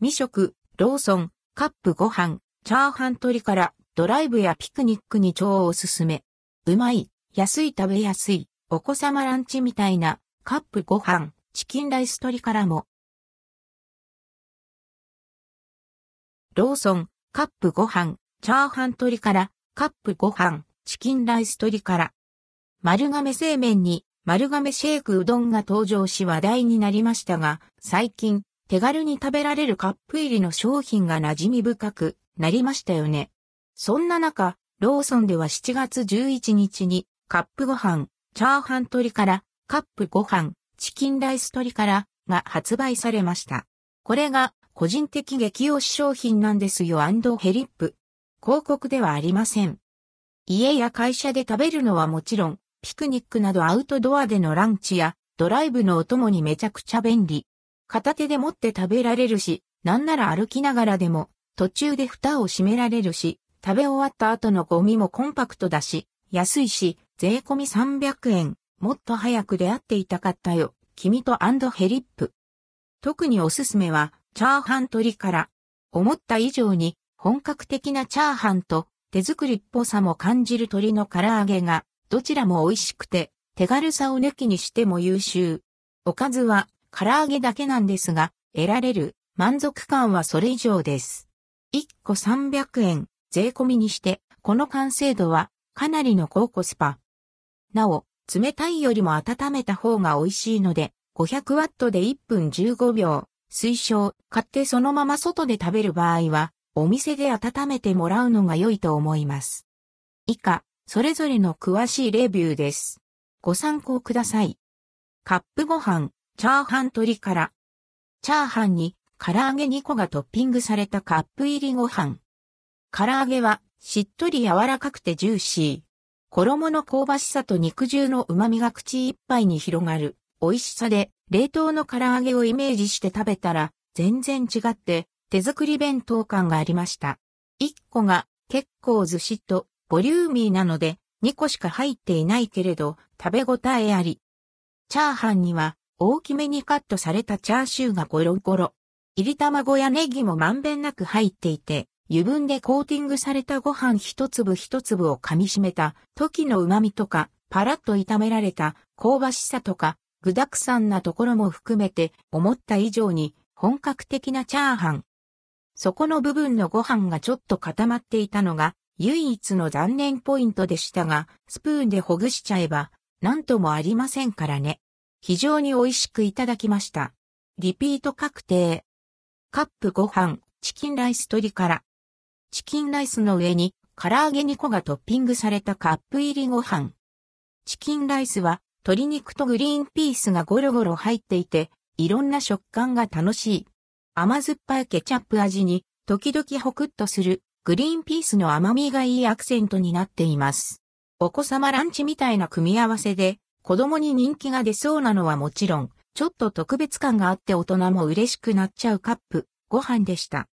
未食、ローソン、カップご飯、チャーハン鶏からドライブやピクニックに超おすすめ。うまい、安い食べやすい、お子様ランチみたいなカップご飯、チキンライス鶏からも。ローソン、カップご飯、チャーハン鶏から、カップご飯、チキンライス鶏から。丸亀製麺に丸亀シェイクうどんが登場し話題になりましたが、最近手軽に食べられるカップ入りの商品が馴染み深くなりましたよね。そんな中、ローソンでは7月11日にカップご飯、チャーハン鶏からカップご飯、チキンライス鶏からが発売されました。これが個人的激推し商品なんですよヘリップ。広告ではありません。家や会社で食べるのはもちろん、ピクニックなどアウトドアでのランチやドライブのお供にめちゃくちゃ便利。片手で持って食べられるし、なんなら歩きながらでも途中で蓋を閉められるし、食べ終わった後のゴミもコンパクトだし、安いし、税込み300円。もっと早く出会っていたかったよ。君とヘリップ。特におすすめは、チャーハン鶏から。思った以上に本格的なチャーハンと手作りっぽさも感じる鶏の唐揚げがどちらも美味しくて、手軽さを抜きにしても優秀。おかずは、唐揚げだけなんですが、得られる満足感はそれ以上です。1個300円、税込みにして、この完成度は、かなりの高コスパ。なお、冷たいよりも温めた方が美味しいので、500ワットで1分15秒、推奨、買ってそのまま外で食べる場合は、お店で温めてもらうのが良いと思います。以下、それぞれの詳しいレビューです。ご参考ください。カップご飯、チャーハン鶏から。チャーハンに唐揚げ2個がトッピングされたカップ入りご飯。唐揚げはしっとり柔らかくてジューシー。衣の香ばしさと肉汁の旨味が口いっぱいに広がる美味しさで冷凍の唐揚げをイメージして食べたら全然違って手作り弁当感がありました。1個が結構ずしっとボリューミーなので2個しか入っていないけれど食べ応えあり。チャーハンには大きめにカットされたチャーシューがゴロゴロ。入り卵やネギもまんべんなく入っていて、油分でコーティングされたご飯一粒一粒を噛み締めた時の旨味とか、パラッと炒められた香ばしさとか、具沢山なところも含めて思った以上に本格的なチャーハン。そこの部分のご飯がちょっと固まっていたのが唯一の残念ポイントでしたが、スプーンでほぐしちゃえば、なんともありませんからね。非常に美味しくいただきました。リピート確定。カップご飯、チキンライス鶏から。チキンライスの上に、唐揚げ2個がトッピングされたカップ入りご飯。チキンライスは、鶏肉とグリーンピースがゴロゴロ入っていて、いろんな食感が楽しい。甘酸っぱいケチャップ味に、時々ホクッとするグリーンピースの甘みがいいアクセントになっています。お子様ランチみたいな組み合わせで、子供に人気が出そうなのはもちろん、ちょっと特別感があって大人も嬉しくなっちゃうカップ、ご飯でした。